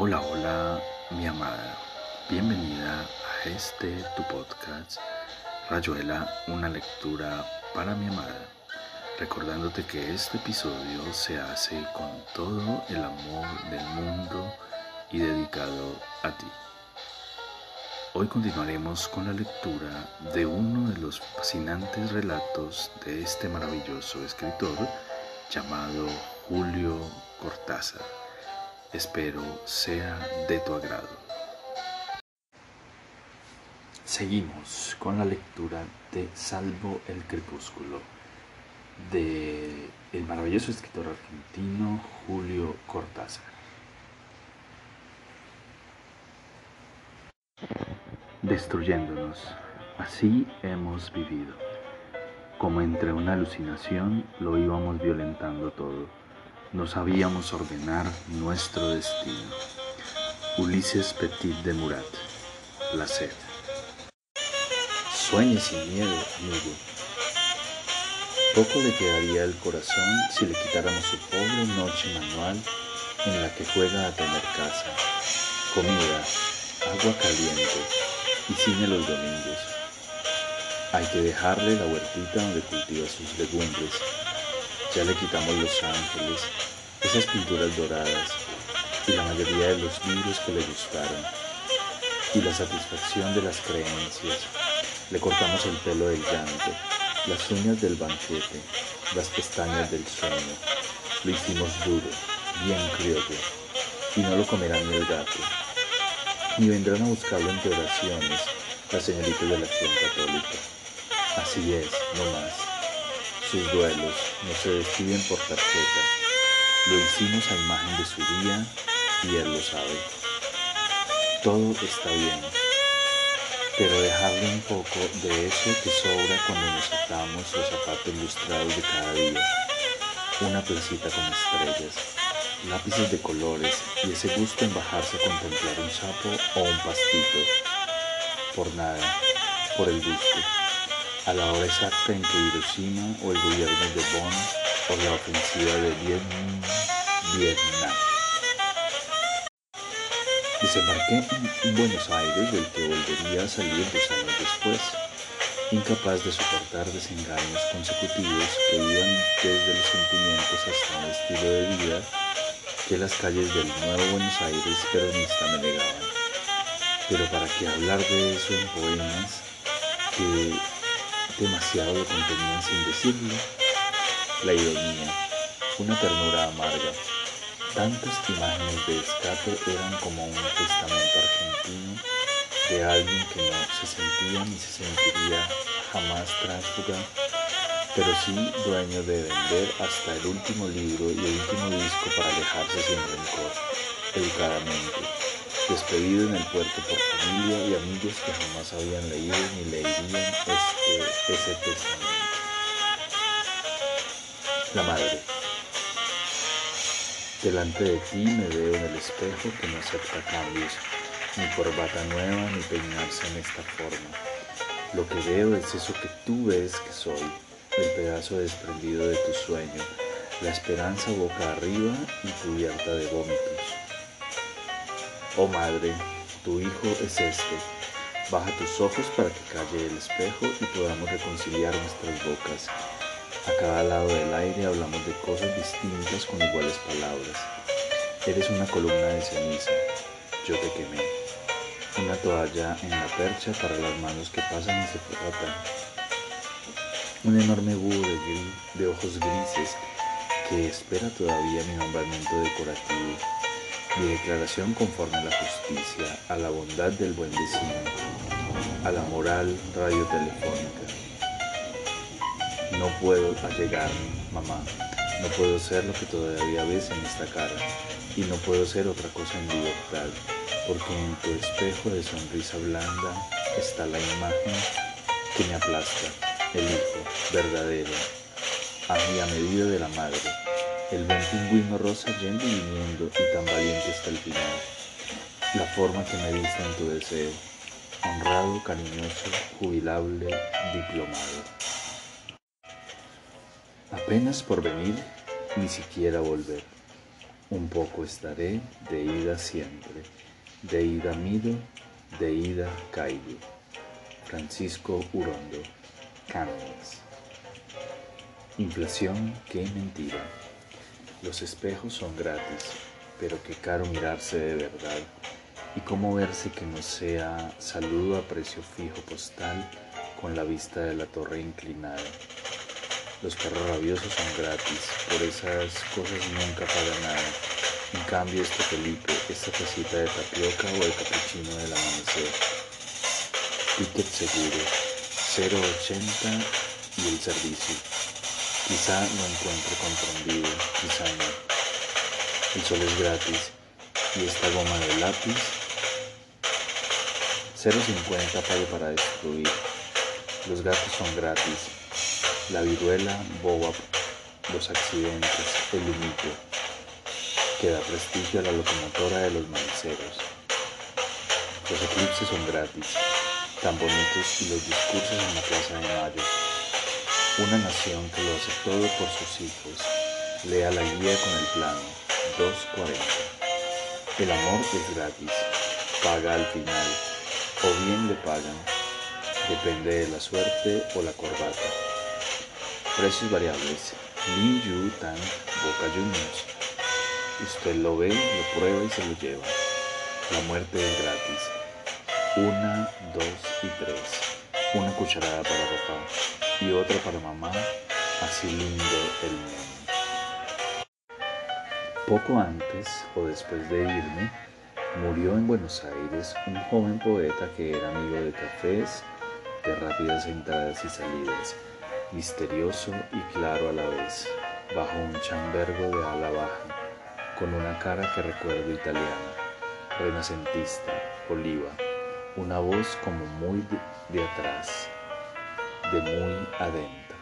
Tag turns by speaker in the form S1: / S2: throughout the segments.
S1: Hola, hola, mi amada. Bienvenida a este tu podcast, Rayuela, una lectura para mi amada. Recordándote que este episodio se hace con todo el amor del mundo y dedicado a ti. Hoy continuaremos con la lectura de uno de los fascinantes relatos de este maravilloso escritor llamado Julio Cortázar. Espero sea de tu agrado. Seguimos con la lectura de Salvo el Crepúsculo de el maravilloso escritor argentino Julio Cortázar. Destruyéndonos, así hemos vivido. Como entre una alucinación lo íbamos violentando todo no sabíamos ordenar nuestro destino. Ulises Petit de Murat, La sed. Sueñe sin miedo, amigo. Poco le quedaría el corazón si le quitáramos su pobre noche manual en la que juega a tener casa, comida, agua caliente y cine los domingos. Hay que dejarle la huertita donde cultiva sus legumbres ya le quitamos los ángeles, esas pinturas doradas y la mayoría de los libros que le gustaron. Y la satisfacción de las creencias. Le cortamos el pelo del llanto, las uñas del banquete, las pestañas del sueño. Lo hicimos duro, bien criollo, y no lo comerá ni el gato. Ni vendrán a buscarlo entre oraciones las señoritas de la acción católica. Así es, no más. Sus duelos no se despiden por tarjeta. Lo hicimos a imagen de su día y él lo sabe. Todo está bien, pero dejarle un poco de eso que sobra cuando nos atamos los zapatos lustrados de cada día. Una placita con estrellas, lápices de colores y ese gusto en bajarse a contemplar un sapo o un pastito. Por nada, por el gusto a la hora exacta en que Hiroshima o el gobierno de Bonn o la ofensiva de Vietnam. Desembarqué en Buenos Aires del que volvería a salir dos años después, incapaz de soportar desengaños consecutivos que iban desde los sentimientos hasta un estilo de vida que las calles del nuevo Buenos Aires peronista me negaban. Pero para qué hablar de eso en poemas que demasiado lo contenían sin decirlo. La ironía, una ternura amarga. Tantas imágenes de escape eran como un testamento argentino de alguien que no se sentía ni se sentiría jamás tránsfuga, pero sí dueño de vender hasta el último libro y el último disco para alejarse sin rencor, educadamente despedido en el puerto por familia y amigos que jamás habían leído ni leerían este, ese testamento. La madre. Delante de ti me veo en el espejo que no acepta cambios, ni corbata nueva, ni peinarse en esta forma. Lo que veo es eso que tú ves que soy, el pedazo desprendido de tu sueño, la esperanza boca arriba y cubierta de vómitos Oh madre, tu hijo es este. Baja tus ojos para que calle el espejo y podamos reconciliar nuestras bocas. A cada lado del aire hablamos de cosas distintas con iguales palabras. Eres una columna de ceniza, yo te quemé. Una toalla en la percha para las manos que pasan y se frotan. Un enorme búho de, de ojos grises que espera todavía mi nombramiento decorativo mi declaración conforme a la justicia, a la bondad del buen vecino, a la moral radiotelefónica. No puedo allegar, mamá, no puedo ser lo que todavía ves en esta cara, y no puedo ser otra cosa en libertad, porque en tu espejo de sonrisa blanda está la imagen que me aplasta, el hijo verdadero, a mi a medida de la madre el buen pingüino rosa yendo y viniendo y tan valiente hasta el final. La forma que me diste en tu deseo, honrado, cariñoso, jubilable, diplomado. Apenas por venir, ni siquiera volver. un poco estaré, de ida siempre, de ida mido, de ida caigo. Francisco Urondo, Cánones. Inflación, qué mentira. Los espejos son gratis, pero qué caro mirarse de verdad. Y cómo verse que no sea saludo a precio fijo postal con la vista de la torre inclinada. Los perros rabiosos son gratis, por esas cosas nunca paga nada. En cambio, este Felipe, esta tacita de tapioca o el capuchino del amanecer. Ticket seguro, 0.80 y el servicio. Quizá no encuentre comprendido, quizá no. El sol es gratis y esta goma de lápiz, 0.50 pague para destruir. Los gatos son gratis, la viruela, boa, los accidentes, el humito, que da prestigio a la locomotora de los maniceros. Los eclipses son gratis, tan bonitos y los discursos en la Plaza de Mayo. Una nación que lo hace todo por sus hijos. Lea la guía con el plano, 2.40. El amor es gratis, paga al final, o bien le pagan, depende de la suerte o la corbata. Precios variables. Lin Yu Tang Boca Juniors. Usted lo ve, lo prueba y se lo lleva. La muerte es gratis. Una, dos y tres. Una cucharada para papá y otra para mamá. Así lindo el mundo. Poco antes o después de irme, murió en Buenos Aires un joven poeta que era amigo de cafés, de rápidas entradas y salidas misterioso y claro a la vez, bajo un chambergo de ala baja, con una cara que recuerdo italiana, renacentista, oliva, una voz como muy de, atrás, de muy adentro.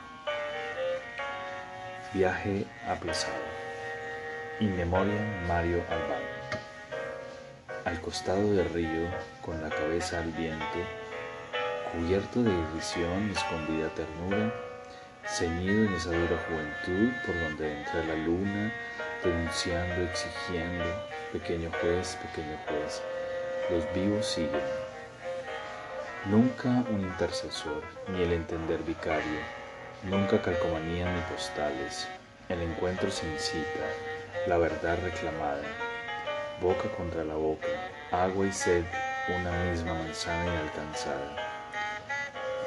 S1: Viaje aplazado. In memoria Mario Albán. Al costado del río, con la cabeza al viento, cubierto de irrisión y escondida ternura, ceñido en esa dura juventud por donde entra la luna, denunciando, exigiendo, pequeño juez, pequeño juez, los vivos siguen. Nunca un intercesor, ni el entender vicario, nunca calcomanía ni postales, el encuentro sin cita, la verdad reclamada, boca contra la boca, agua y sed, una misma manzana inalcanzada.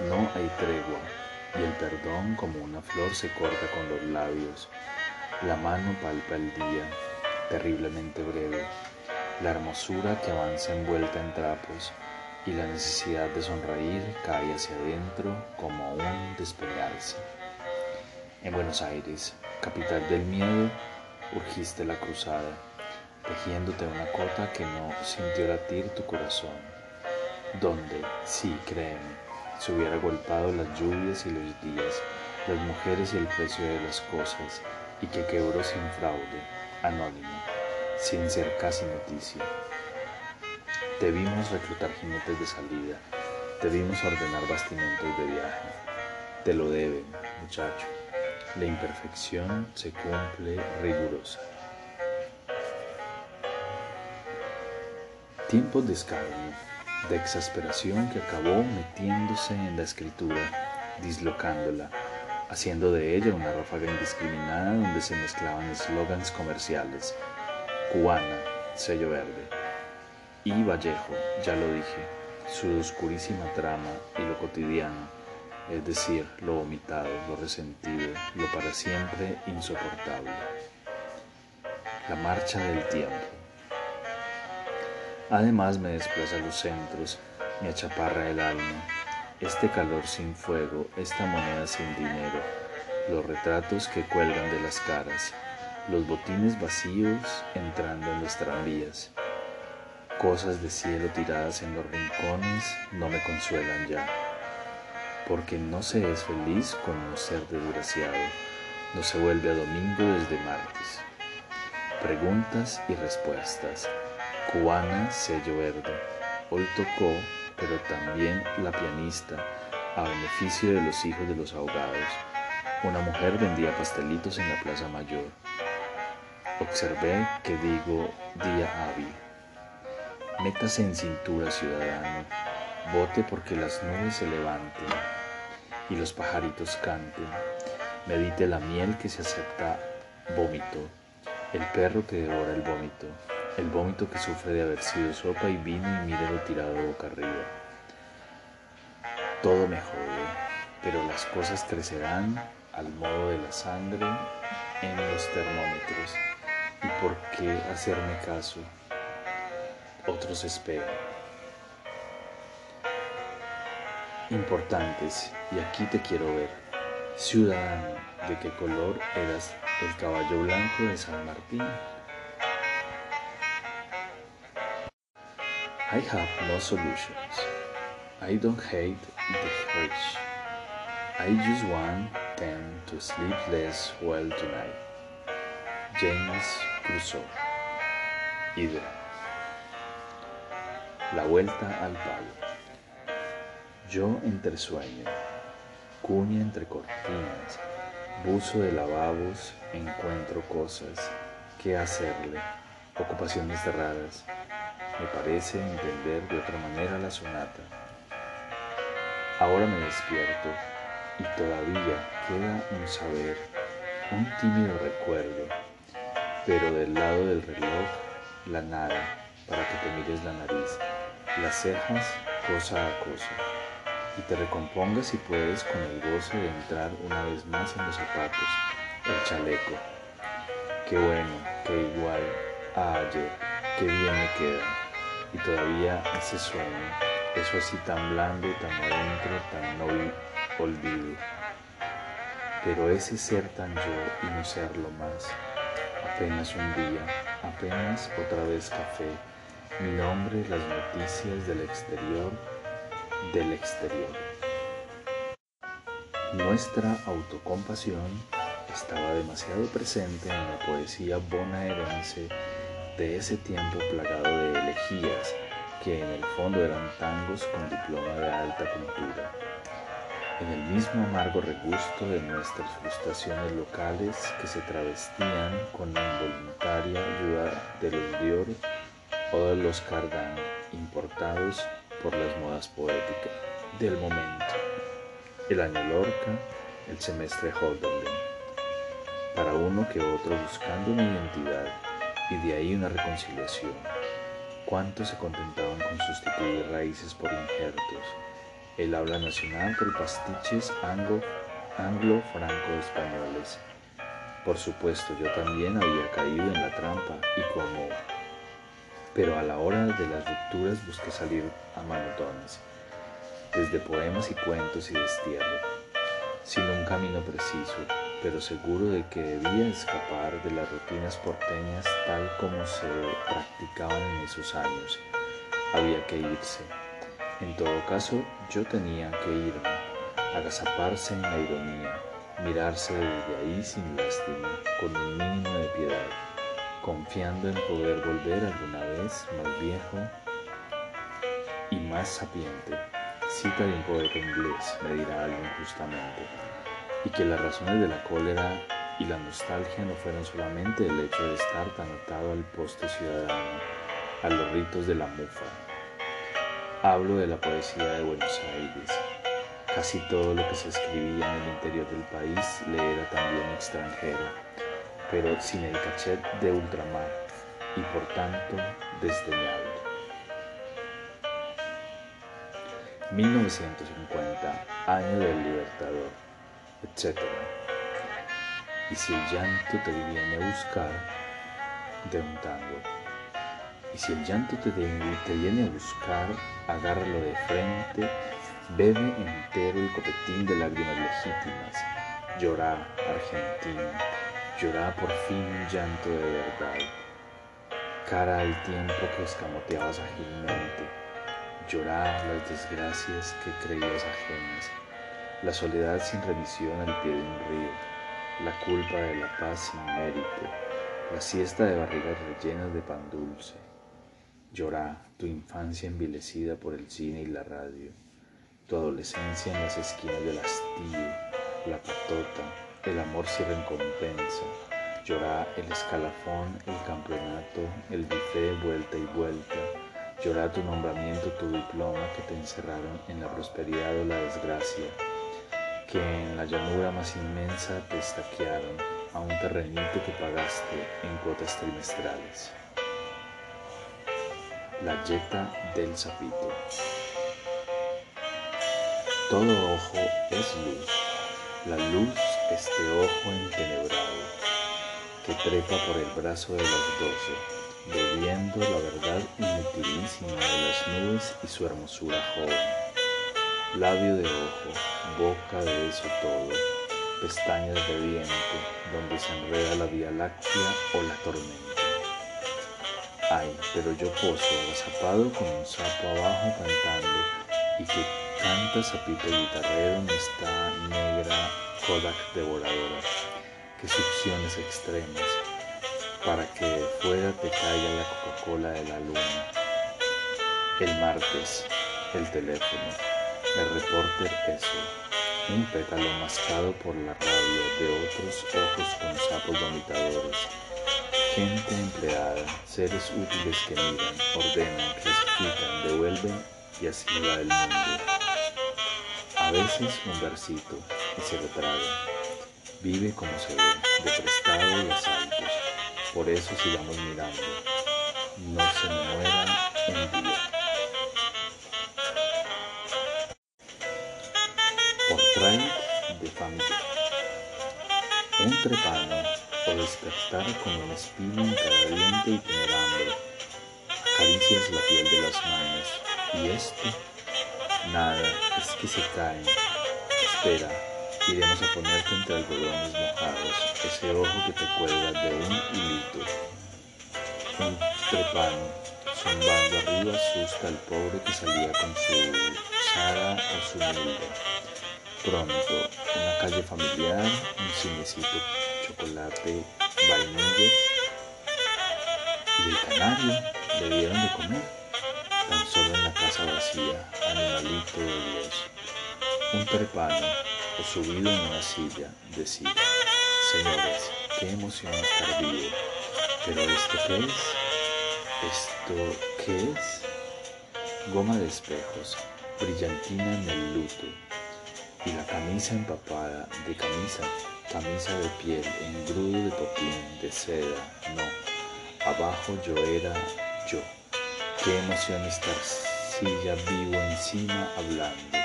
S1: No hay tregua, y el perdón como una flor se corta con los labios. La mano palpa el día, terriblemente breve, la hermosura que avanza envuelta en trapos y la necesidad de sonreír cae hacia adentro como un despegarse. En Buenos Aires, capital del miedo, urgiste la cruzada, tejiéndote una cota que no sintió latir tu corazón, donde, sí, créeme, se hubiera golpado las lluvias y los días, las mujeres y el precio de las cosas, y que quebró sin fraude, anónimo, sin ser casi noticia. Debimos reclutar jinetes de salida, debimos ordenar bastimentos de viaje. Te lo deben, muchacho. La imperfección se cumple rigurosa. Tiempos de escabio de exasperación que acabó metiéndose en la escritura, dislocándola, haciendo de ella una ráfaga indiscriminada donde se mezclaban eslogans comerciales, cubana, sello verde, y Vallejo, ya lo dije, su oscurísima trama y lo cotidiano, es decir, lo vomitado, lo resentido, lo para siempre insoportable. La marcha del tiempo. Además me desplaza los centros, me achaparra el alma, este calor sin fuego, esta moneda sin dinero, los retratos que cuelgan de las caras, los botines vacíos entrando en los tranvías, cosas de cielo tiradas en los rincones no me consuelan ya, porque no se es feliz con un ser desgraciado, no se vuelve a domingo desde martes. Preguntas y respuestas cubana sello verde. Hoy tocó, pero también la pianista, a beneficio de los hijos de los ahogados. Una mujer vendía pastelitos en la Plaza Mayor. Observé que digo día hábil. Métase en cintura, ciudadano. Vote porque las nubes se levanten y los pajaritos canten. Medite la miel que se acepta vómito, el perro que devora el vómito, el vómito que sufre de haber sido sopa y vino y mire lo tirado boca arriba. Todo me jode, pero las cosas crecerán al modo de la sangre en los termómetros. ¿Y por qué hacerme caso? Otros esperan. Importantes, y aquí te quiero ver. Ciudadano, ¿de qué color eras el caballo blanco de San Martín? I have no solutions. I don't hate the rich. I just want them to sleep less well tonight. James Crusoe. Idea. La vuelta al palo. Yo entre sueño, cuña entre cortinas, buzo de lavabos, encuentro cosas, qué hacerle, ocupaciones raras. Me parece entender de otra manera la sonata. Ahora me despierto y todavía queda un saber, un tímido recuerdo, pero del lado del reloj, la nada, para que te mires la nariz, las cejas cosa a cosa, y te recompongas si puedes con el goce de entrar una vez más en los zapatos, el chaleco. Qué bueno, qué igual. A ayer, qué bien me queda, y todavía ese sueño eso así tan blando, tan adentro, tan no olvido. Pero ese ser tan yo y no serlo más, apenas un día, apenas otra vez café, mi nombre, las noticias del exterior, del exterior. Nuestra autocompasión estaba demasiado presente en la poesía bonaerense de ese tiempo plagado de elegías que en el fondo eran tangos con diploma de alta cultura. En el mismo amargo regusto de nuestras frustraciones locales que se travestían con la involuntaria ayuda de los o de los Cardán importados por las modas poéticas del momento. El año Lorca, el semestre Holderlin. Para uno que otro buscando una identidad y de ahí una reconciliación ¿Cuántos se contentaban con sustituir raíces por injertos? El habla nacional por pastiches anglo-franco-españoles. Por supuesto, yo también había caído en la trampa y como... Pero a la hora de las rupturas busqué salir a manotones, desde poemas y cuentos y destierro, sin un camino preciso, pero seguro de que debía escapar de las rutinas porteñas tal como se practicaban en esos años. Había que irse. En todo caso, yo tenía que irme, agazaparse en la ironía, mirarse desde ahí sin lástima, con un mínimo de piedad, confiando en poder volver alguna vez más viejo y más sapiente. Cita de un poeta inglés, me dirá alguien justamente y que las razones de la cólera y la nostalgia no fueron solamente el hecho de estar tan atado al poste ciudadano, a los ritos de la mufa. Hablo de la poesía de Buenos Aires. Casi todo lo que se escribía en el interior del país le era también extranjero, pero sin el cachet de ultramar y por tanto desdeñable. 1950, año del Libertador etc. Y si el llanto te viene a buscar, de un tango. Y si el llanto te, viene a buscar, agárralo de frente, bebe entero el copetín de lágrimas legítimas. Llorá, Argentina, llorá por fin un llanto de verdad. Cara al tiempo que escamoteabas agilmente. Llorá las desgracias que creías ajenas la soledad sin remisión al pie de un río, la culpa de la paz sin mérito, la siesta de barrigas rellenas de pan dulce. Llorá tu infancia envilecida por el cine y la radio, tu adolescencia en las esquinas del hastío, la patota, el amor sin recompensa, Llora el escalafón, el campeonato, el buffet vuelta y vuelta. Llora tu nombramiento, tu diploma que te encerraron en la prosperidad o la desgracia, que en la llanura más inmensa te estaquearon a un terrenito que pagaste en cuotas trimestrales. La yeta del sapito. Todo ojo es luz, la luz este ojo entenebrado que trepa por el brazo de las doce, bebiendo la verdad inutilísima de las nubes y su hermosura joven. Labio de ojo, boca de eso todo, pestañas de viento, donde se enreda la vía láctea o la tormenta. Ay, pero yo poso agazapado con un sapo abajo cantando y que canta sapito guitarrero en esta negra Kodak devoradora, que succiones extremas, para que fuera te caiga la Coca-Cola de la luna. El martes, el teléfono, el reporter eso, un pétalo mascado por la rabia de otros ojos con sapos vomitadores, gente empleada, seres útiles que miran, ordenan, clasifican, devuelven y así va el mundo. A veces un versito, se retraga. Vive como se ve, de prestado y asaltos. Por eso sigamos mirando. No se me muera en día. Portrait de familia. Un trepano o despertar con un espino en cada diente y tener hambre. Acaricias la piel de las manos. Y esto, nada, es que se caen. Espera, Iremos a ponerte entre algodones mojados, ese ojo que te cuelga de un hilito. Un trepano, zumbando arriba, asusta al pobre que salía con su Sara o su Milda. Pronto, una calle familiar, un cinecito, chocolate, vainillas. Y el canario le dieron de comer, tan solo en la casa vacía, animalito de Dios. Un trepano, subido en una silla, decía, señores, qué emoción estar vivo, pero ¿esto qué es? ¿Esto qué es? Goma de espejos, brillantina en el luto, y la camisa empapada de camisa, camisa de piel, engrudo de popín, de seda, no, abajo yo era yo. Qué emoción estar silla vivo encima hablando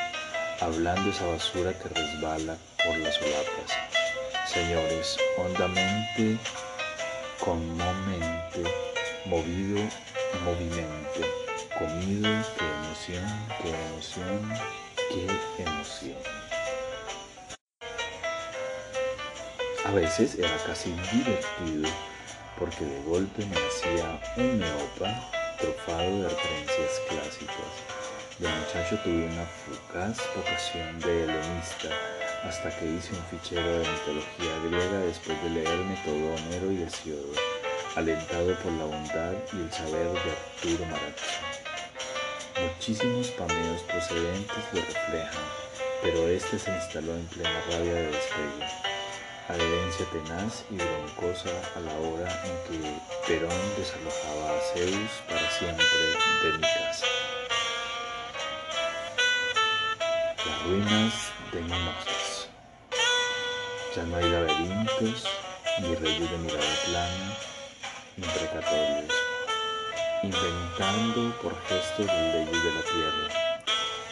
S1: hablando esa basura que resbala por las solapas. Señores, hondamente, conmomente, movido, movimiento, comido, qué emoción, qué emoción, qué emoción. A veces era casi divertido porque de golpe me hacía un neopa trofado de referencias clásicas de muchacho tuve una fugaz vocación de helenista hasta que hice un fichero de mitología griega después de leerme todo Homero y Hesiodo, alentado por la bondad y el saber de Arturo Maracho. Muchísimos pameos procedentes lo reflejan, pero este se instaló en plena rabia de despegue, adherencia tenaz y broncosa a la hora en que Perón desalojaba a Zeus para siempre de mi casa. Ruinas de Mimosas. Ya no hay laberintos, ni reyes de mirada plana, ni precatorios, inventando por gestos las leyes de la tierra.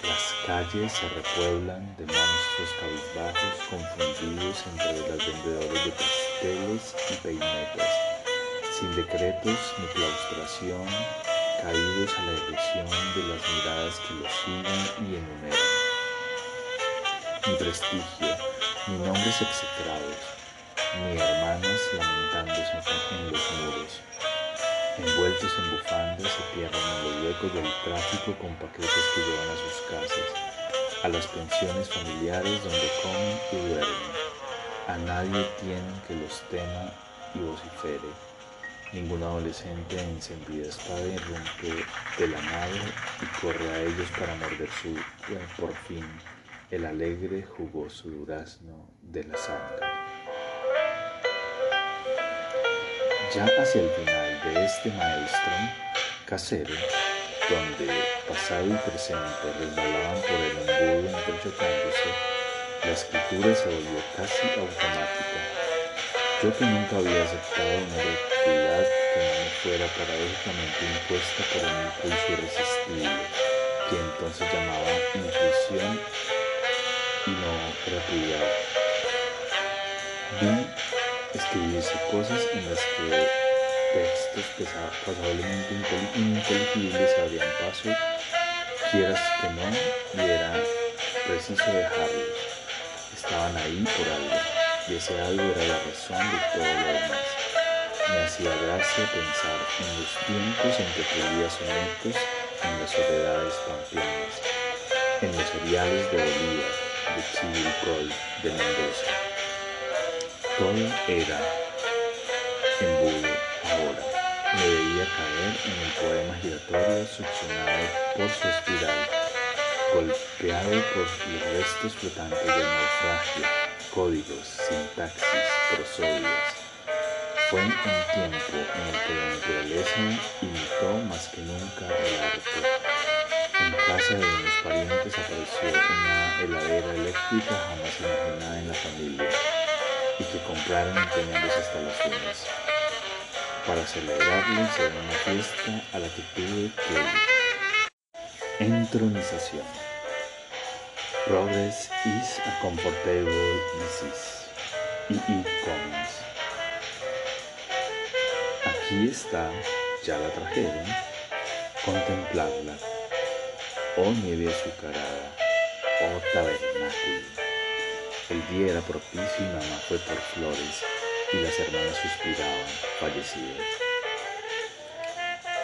S1: Las calles se repueblan de monstruos cabizbajos confundidos entre las vendedoras de pasteles y peinetas, sin decretos ni claustración, caídos a la ilusión de las miradas que los siguen y enumeran ni prestigio, ni nombres execrados, ni hermanas lamentándose en los muros. Envueltos en bufandas se pierden en los huecos del tráfico con paquetes que llevan a sus casas, a las pensiones familiares donde comen y duermen. A nadie tienen que los tema y vocifere. Ningún adolescente encendida espada irrumpe de la nave y corre a ellos para morder su por fin el alegre jugoso durazno de la sangre. Ya hacia el final de este maestro casero, donde pasado y presente resbalaban por el embudo entrechocándose, la escritura se volvió casi automática. Yo que nunca había aceptado una actividad que no me fuera paradójicamente impuesta por un impulso irresistible, que entonces llamaba intuición y no creatividad. Vi escribirse cosas en las que textos pasablemente ininteligibles se abrían paso, quieras que no, y era preciso dejarlos. Estaban ahí por algo, y ese algo era la razón de todo lo demás. Me hacía gracia pensar en los tiempos en que escribía sonetos en las soledades pampeanas, en los seriales de Bolívar, de Chivilcoy, de Mendoza. Todo era embudo ahora. Me veía caer en el poema giratorio succionado por su espiral, golpeado por los restos flotantes del naufragio, códigos, sintaxis, prosodias. Fue un tiempo en el que la naturaleza imitó más que nunca el arte. En casa de parientes apareció una heladera eléctrica jamás imaginada en la familia y que compraron empeñando las instalaciones. Para celebrarlo hicieron una fiesta a la que tuve que. Entronización. Progress is a comfortable disease. E. E. Commons. Aquí está, ya la trajeron, contemplarla. Oh nieve azucarada, oh tabernáculo. El día era propicio y mamá fue por flores y las hermanas suspiraban, fallecidas.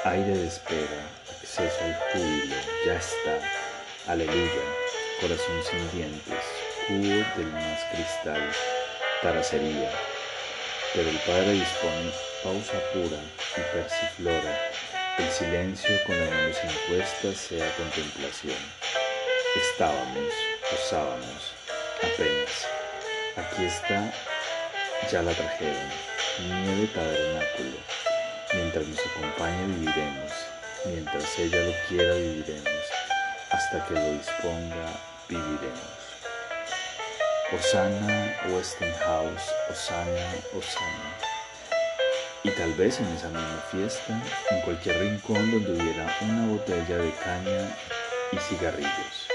S1: Aire de espera, acceso al júbilo, ya está, aleluya, corazón sin dientes, cubo del más cristal, taracería. Pero el Padre dispone pausa pura y persiflora, el silencio con las manos impuestas sea contemplación. Estábamos, osábamos, apenas. Aquí está ya la trajeron, nieve tabernáculo. Mientras nos acompañe viviremos, mientras ella lo quiera viviremos, hasta que lo disponga viviremos. Osana, Westinghouse, Osana, Osana. Y tal vez en esa misma fiesta, en cualquier rincón donde hubiera una botella de caña y cigarrillos.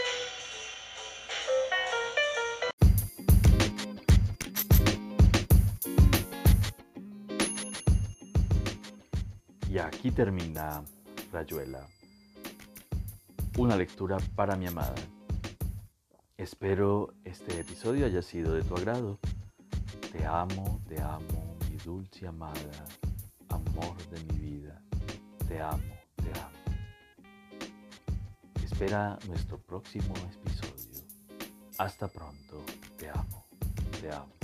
S1: Y aquí termina Rayuela. Una lectura para mi amada. Espero este episodio haya sido de tu agrado. Te amo, te amo, dulce amada, amor de mi vida. Te amo, te amo. Espera nuestro próximo episodio. Hasta pronto, te amo, te amo.